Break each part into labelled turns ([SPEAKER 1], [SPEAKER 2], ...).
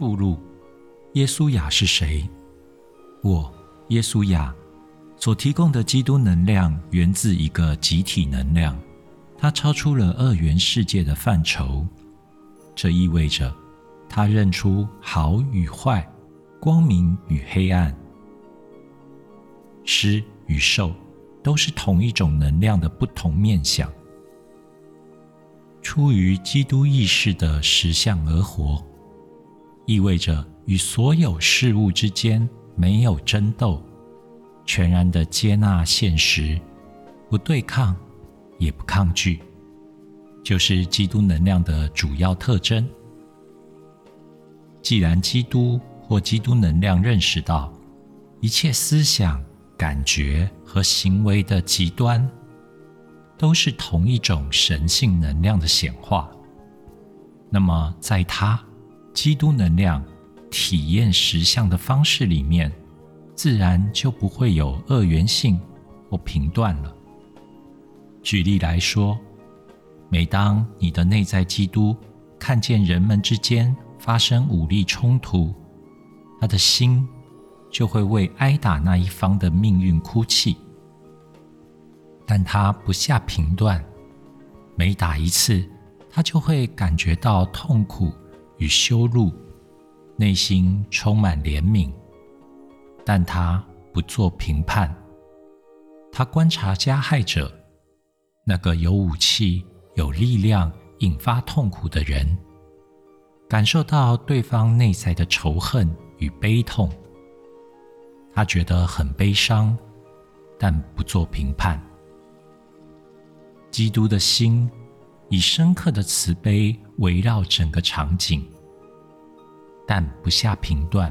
[SPEAKER 1] 附录：耶稣雅是谁？我耶稣雅所提供的基督能量源自一个集体能量，它超出了二元世界的范畴。这意味着，它认出好与坏、光明与黑暗、施与受，都是同一种能量的不同面相。出于基督意识的实相而活，意味着与所有事物之间没有争斗，全然的接纳现实，不对抗，也不抗拒，就是基督能量的主要特征。既然基督或基督能量认识到一切思想、感觉和行为的极端。都是同一种神性能量的显化。那么，在它基督能量体验实相的方式里面，自然就不会有二元性或评断了。举例来说，每当你的内在基督看见人们之间发生武力冲突，他的心就会为挨打那一方的命运哭泣。但他不下评断，每打一次，他就会感觉到痛苦与羞辱，内心充满怜悯。但他不做评判，他观察加害者，那个有武器、有力量引发痛苦的人，感受到对方内在的仇恨与悲痛，他觉得很悲伤，但不做评判。基督的心以深刻的慈悲围绕整个场景，但不下评断，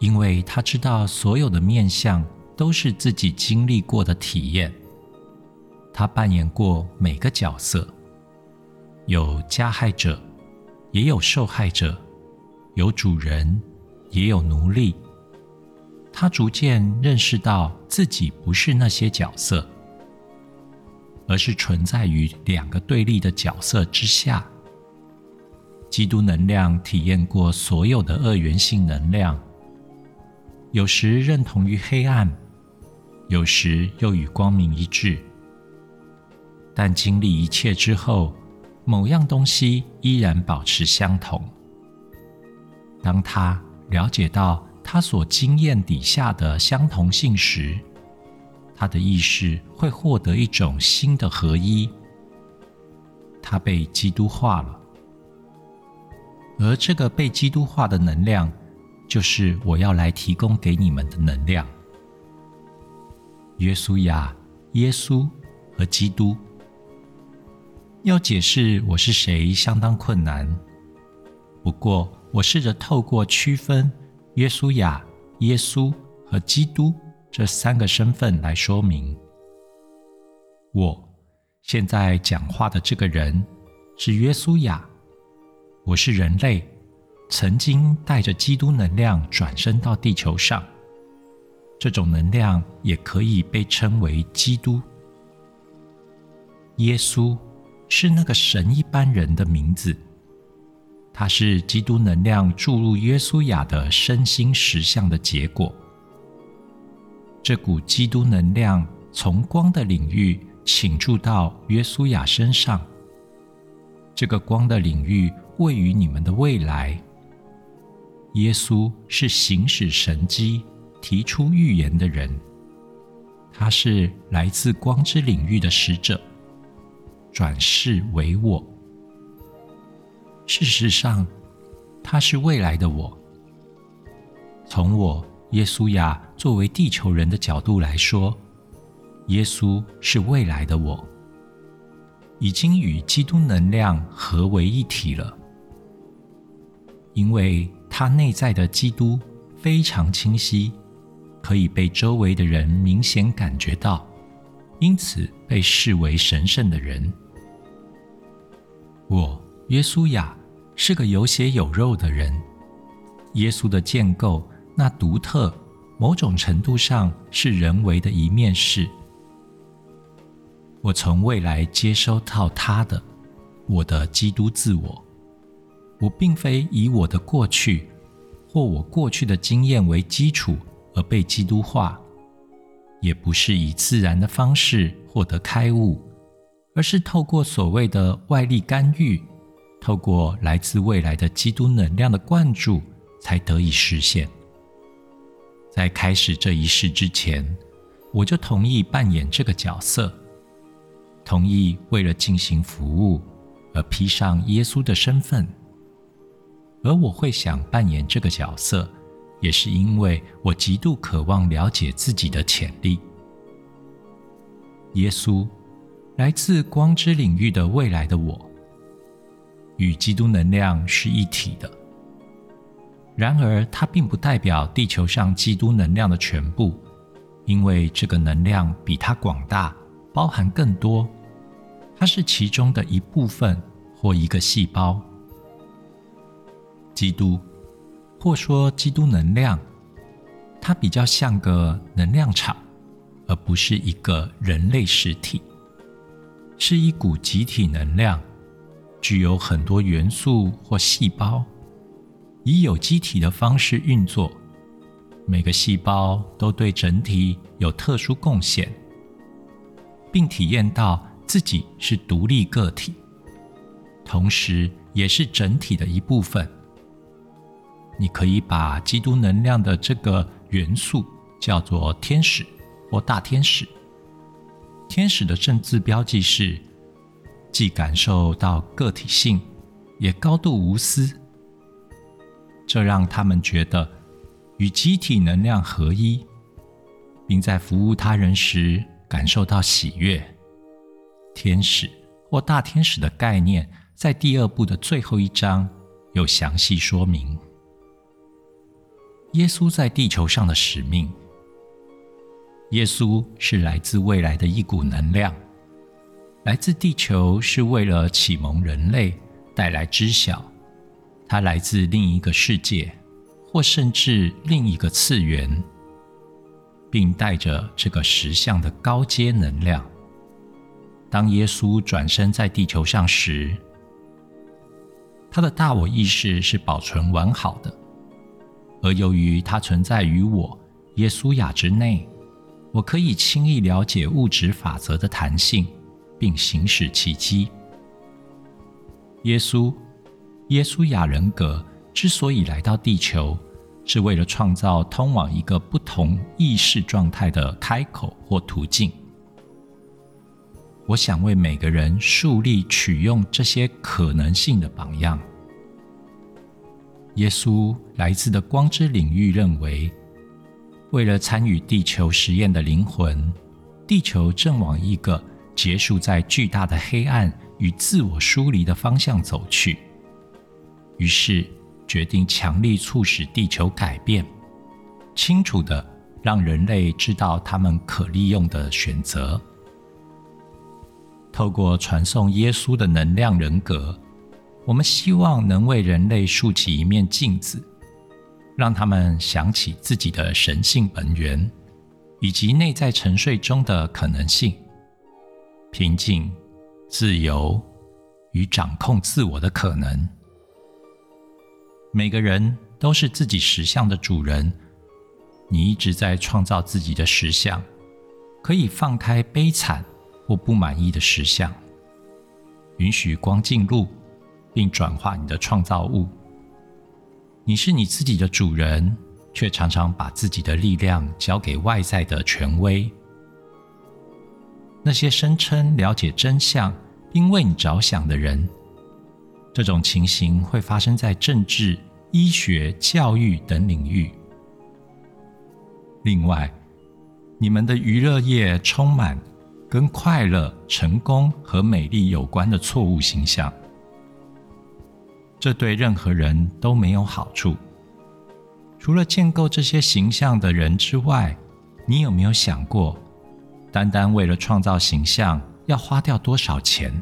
[SPEAKER 1] 因为他知道所有的面相都是自己经历过的体验。他扮演过每个角色，有加害者，也有受害者，有主人，也有奴隶。他逐渐认识到自己不是那些角色。而是存在于两个对立的角色之下。基督能量体验过所有的二元性能量，有时认同于黑暗，有时又与光明一致。但经历一切之后，某样东西依然保持相同。当他了解到他所经验底下的相同性时，他的意识会获得一种新的合一，他被基督化了，而这个被基督化的能量，就是我要来提供给你们的能量。约书亚、耶稣和基督，要解释我是谁相当困难，不过我试着透过区分约书亚、耶稣和基督。这三个身份来说明，我现在讲话的这个人是约书亚。我是人类，曾经带着基督能量转生到地球上。这种能量也可以被称为基督。耶稣是那个神一般人的名字，他是基督能量注入约书亚的身心实相的结果。这股基督能量从光的领域倾注到约书亚身上。这个光的领域位于你们的未来。耶稣是行使神迹、提出预言的人，他是来自光之领域的使者，转世为我。事实上，他是未来的我。从我。耶稣亚作为地球人的角度来说，耶稣是未来的我，已经与基督能量合为一体了。因为他内在的基督非常清晰，可以被周围的人明显感觉到，因此被视为神圣的人。我耶稣亚是个有血有肉的人，耶稣的建构。那独特，某种程度上是人为的一面是，我从未来接收到他的，我的基督自我，我并非以我的过去或我过去的经验为基础而被基督化，也不是以自然的方式获得开悟，而是透过所谓的外力干预，透过来自未来的基督能量的灌注，才得以实现。在开始这一世之前，我就同意扮演这个角色，同意为了进行服务而披上耶稣的身份。而我会想扮演这个角色，也是因为我极度渴望了解自己的潜力。耶稣，来自光之领域的未来的我，与基督能量是一体的。然而，它并不代表地球上基督能量的全部，因为这个能量比它广大，包含更多。它是其中的一部分或一个细胞。基督，或说基督能量，它比较像个能量场，而不是一个人类实体，是一股集体能量，具有很多元素或细胞。以有机体的方式运作，每个细胞都对整体有特殊贡献，并体验到自己是独立个体，同时也是整体的一部分。你可以把基督能量的这个元素叫做天使或大天使。天使的正字标记是，既感受到个体性，也高度无私。这让他们觉得与集体能量合一，并在服务他人时感受到喜悦。天使或大天使的概念，在第二部的最后一章有详细说明。耶稣在地球上的使命。耶稣是来自未来的一股能量，来自地球是为了启蒙人类，带来知晓。它来自另一个世界，或甚至另一个次元，并带着这个实相的高阶能量。当耶稣转身在地球上时，他的大我意识是保存完好的，而由于它存在于我耶稣亚之内，我可以轻易了解物质法则的弹性，并行使奇迹。耶稣。耶稣亚人格之所以来到地球，是为了创造通往一个不同意识状态的开口或途径。我想为每个人树立取用这些可能性的榜样。耶稣来自的光之领域认为，为了参与地球实验的灵魂，地球正往一个结束在巨大的黑暗与自我疏离的方向走去。于是决定强力促使地球改变，清楚的让人类知道他们可利用的选择。透过传送耶稣的能量人格，我们希望能为人类竖起一面镜子，让他们想起自己的神性本源，以及内在沉睡中的可能性、平静、自由与掌控自我的可能。每个人都是自己实相的主人。你一直在创造自己的实相，可以放开悲惨或不满意的实相，允许光进入，并转化你的创造物。你是你自己的主人，却常常把自己的力量交给外在的权威。那些声称了解真相并为你着想的人。这种情形会发生在政治、医学、教育等领域。另外，你们的娱乐业充满跟快乐、成功和美丽有关的错误形象，这对任何人都没有好处。除了建构这些形象的人之外，你有没有想过，单单为了创造形象要花掉多少钱？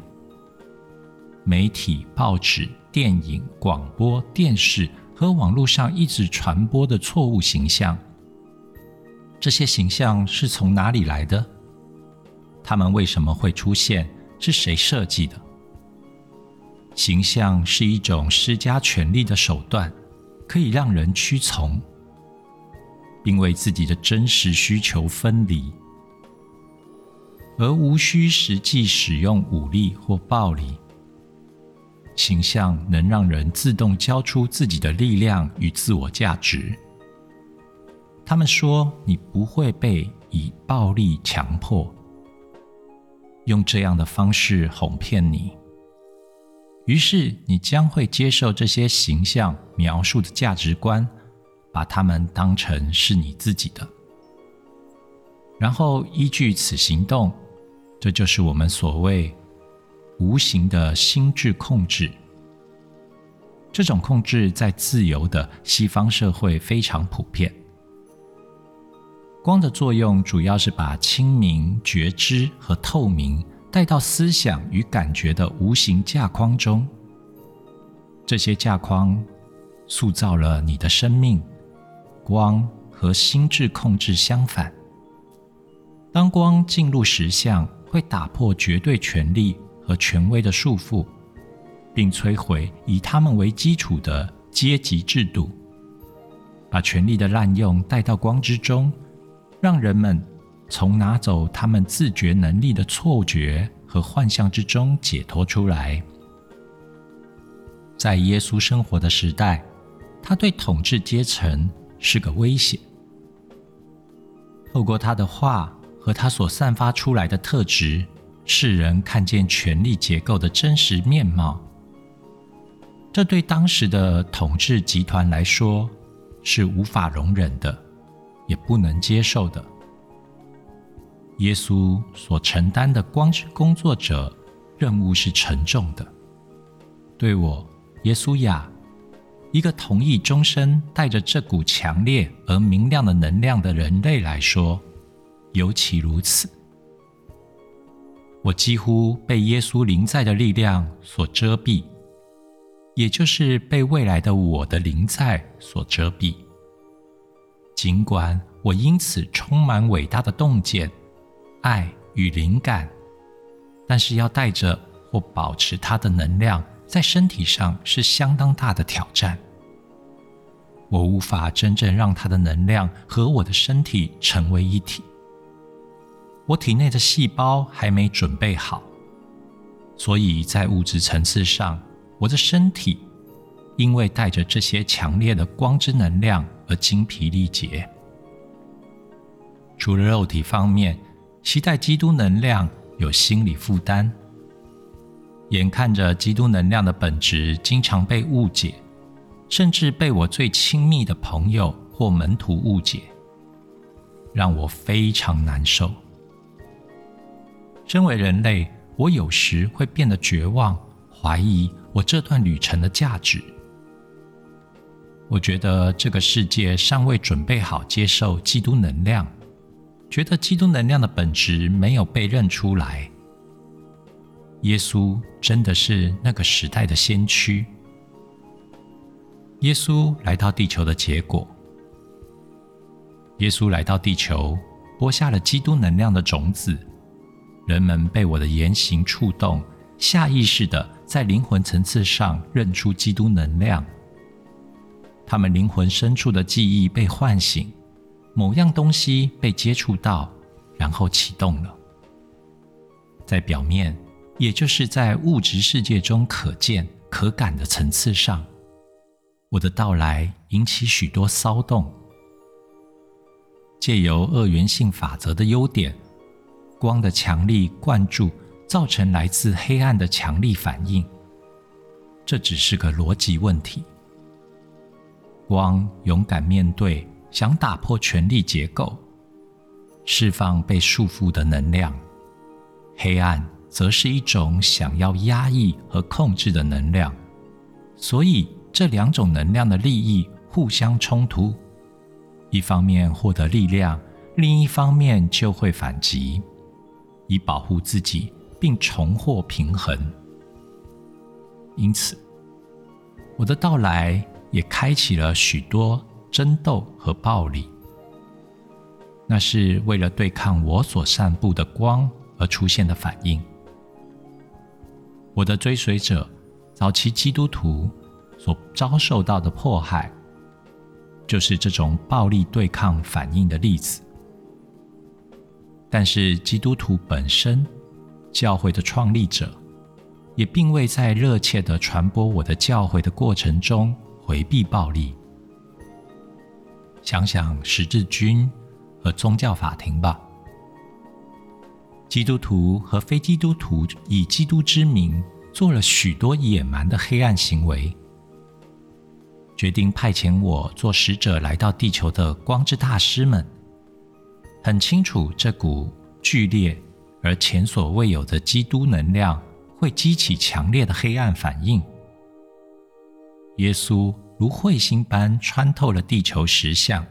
[SPEAKER 1] 媒体、报纸、电影、广播电视和网络上一直传播的错误形象，这些形象是从哪里来的？他们为什么会出现？是谁设计的？形象是一种施加权力的手段，可以让人屈从，并为自己的真实需求分离，而无需实际使用武力或暴力。形象能让人自动交出自己的力量与自我价值。他们说：“你不会被以暴力强迫，用这样的方式哄骗你。”于是你将会接受这些形象描述的价值观，把它们当成是你自己的，然后依据此行动。这就是我们所谓无形的心智控制。这种控制在自由的西方社会非常普遍。光的作用主要是把清明、觉知和透明带到思想与感觉的无形架框中。这些架框塑造了你的生命。光和心智控制相反。当光进入实相，会打破绝对权力和权威的束缚，并摧毁以他们为基础的阶级制度，把权力的滥用带到光之中。让人们从拿走他们自觉能力的错觉和幻象之中解脱出来。在耶稣生活的时代，他对统治阶层是个威胁。透过他的话和他所散发出来的特质，世人看见权力结构的真实面貌。这对当时的统治集团来说是无法容忍的。也不能接受的。耶稣所承担的光之工作者任务是沉重的。对我，耶稣呀，一个同意终身带着这股强烈而明亮的能量的人类来说，尤其如此。我几乎被耶稣临在的力量所遮蔽，也就是被未来的我的临在所遮蔽。尽管我因此充满伟大的洞见、爱与灵感，但是要带着或保持它的能量在身体上是相当大的挑战。我无法真正让它的能量和我的身体成为一体。我体内的细胞还没准备好，所以在物质层次上，我的身体。因为带着这些强烈的光之能量而精疲力竭。除了肉体方面，期待基督能量有心理负担。眼看着基督能量的本质经常被误解，甚至被我最亲密的朋友或门徒误解，让我非常难受。身为人类，我有时会变得绝望，怀疑我这段旅程的价值。我觉得这个世界尚未准备好接受基督能量，觉得基督能量的本质没有被认出来。耶稣真的是那个时代的先驱。耶稣来到地球的结果，耶稣来到地球，播下了基督能量的种子。人们被我的言行触动，下意识的在灵魂层次上认出基督能量。他们灵魂深处的记忆被唤醒，某样东西被接触到，然后启动了。在表面，也就是在物质世界中可见、可感的层次上，我的到来引起许多骚动。借由二元性法则的优点，光的强力灌注造成来自黑暗的强力反应。这只是个逻辑问题。光勇敢面对，想打破权力结构，释放被束缚的能量；黑暗则是一种想要压抑和控制的能量。所以，这两种能量的利益互相冲突：一方面获得力量，另一方面就会反击，以保护自己并重获平衡。因此，我的到来。也开启了许多争斗和暴力，那是为了对抗我所散布的光而出现的反应。我的追随者早期基督徒所遭受到的迫害，就是这种暴力对抗反应的例子。但是基督徒本身，教会的创立者，也并未在热切的传播我的教会的过程中回避暴力。想想十字军和宗教法庭吧，基督徒和非基督徒以基督之名做了许多野蛮的黑暗行为。决定派遣我做使者来到地球的光之大师们。很清楚，这股剧烈而前所未有的基督能量会激起强烈的黑暗反应。耶稣如彗星般穿透了地球实相，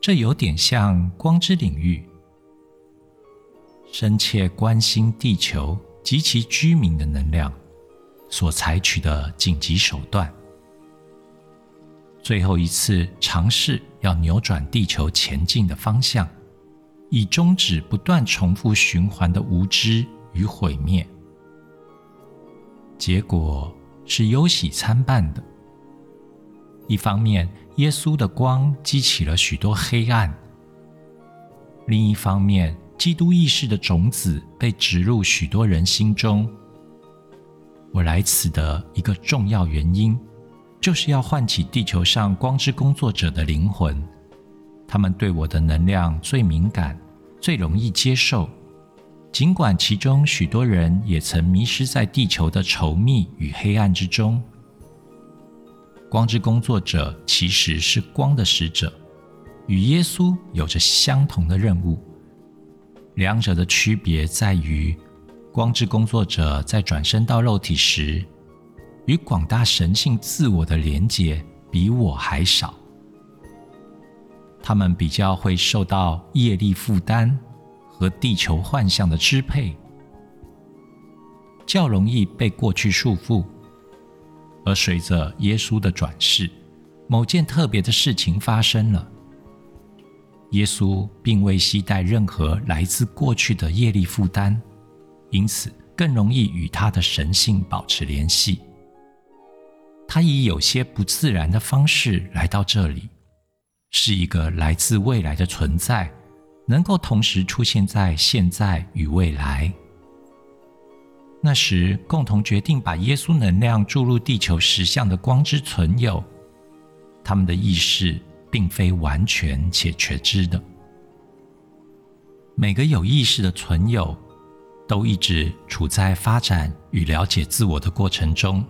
[SPEAKER 1] 这有点像光之领域，深切关心地球及其居民的能量所采取的紧急手段。最后一次尝试要扭转地球前进的方向，以终止不断重复循环的无知与毁灭。结果是忧喜参半的。一方面，耶稣的光激起了许多黑暗；另一方面，基督意识的种子被植入许多人心中。我来此的一个重要原因。就是要唤起地球上光之工作者的灵魂，他们对我的能量最敏感，最容易接受。尽管其中许多人也曾迷失在地球的稠密与黑暗之中，光之工作者其实是光的使者，与耶稣有着相同的任务。两者的区别在于，光之工作者在转身到肉体时。与广大神性自我的连结比我还少，他们比较会受到业力负担和地球幻象的支配，较容易被过去束缚。而随着耶稣的转世，某件特别的事情发生了：耶稣并未携带任何来自过去的业力负担，因此更容易与他的神性保持联系。他以有些不自然的方式来到这里，是一个来自未来的存在，能够同时出现在现在与未来。那时，共同决定把耶稣能量注入地球实相的光之存有，他们的意识并非完全且全知的。每个有意识的存有，都一直处在发展与了解自我的过程中。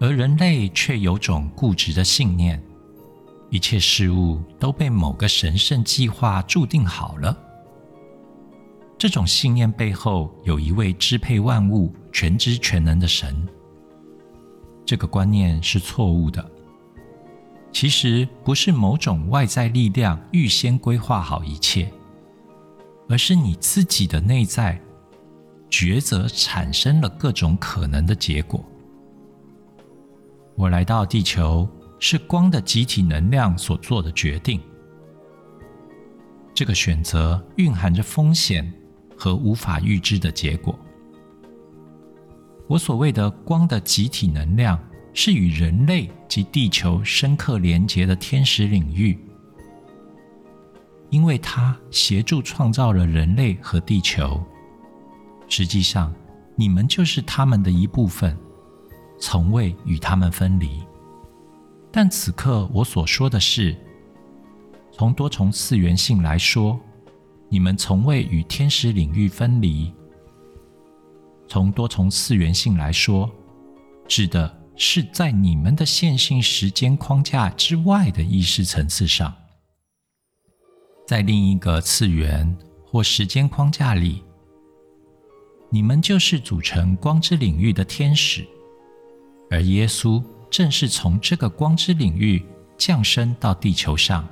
[SPEAKER 1] 而人类却有种固执的信念，一切事物都被某个神圣计划注定好了。这种信念背后有一位支配万物、全知全能的神。这个观念是错误的。其实不是某种外在力量预先规划好一切，而是你自己的内在抉择产生了各种可能的结果。我来到地球是光的集体能量所做的决定。这个选择蕴含着风险和无法预知的结果。我所谓的光的集体能量，是与人类及地球深刻连结的天使领域，因为它协助创造了人类和地球。实际上，你们就是他们的一部分。从未与他们分离，但此刻我所说的是，从多重次元性来说，你们从未与天使领域分离。从多重次元性来说，指的是在你们的线性时间框架之外的意识层次上，在另一个次元或时间框架里，你们就是组成光之领域的天使。而耶稣正是从这个光之领域降生到地球上。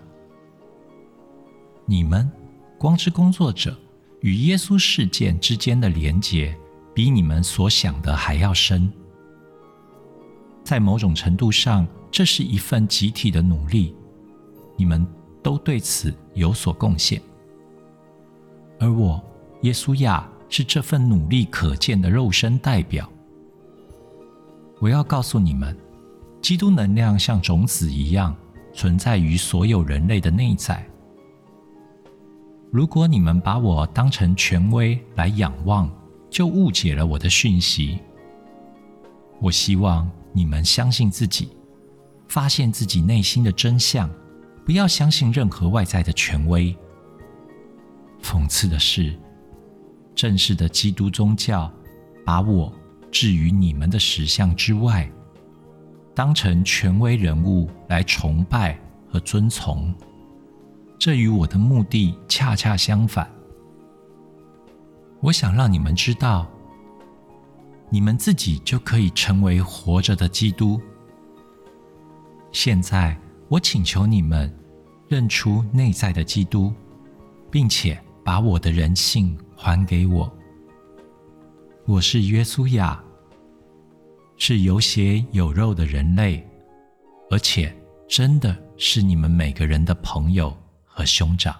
[SPEAKER 1] 你们光之工作者与耶稣事件之间的连结，比你们所想的还要深。在某种程度上，这是一份集体的努力，你们都对此有所贡献。而我，耶稣亚，是这份努力可见的肉身代表。我要告诉你们，基督能量像种子一样存在于所有人类的内在。如果你们把我当成权威来仰望，就误解了我的讯息。我希望你们相信自己，发现自己内心的真相，不要相信任何外在的权威。讽刺的是，正式的基督宗教把我置于你们的实像之外，当成权威人物来崇拜和遵从。这与我的目的恰恰相反。我想让你们知道，你们自己就可以成为活着的基督。现在，我请求你们认出内在的基督，并且把我的人性还给我。我是约书亚，是有血有肉的人类，而且真的是你们每个人的朋友。和兄长。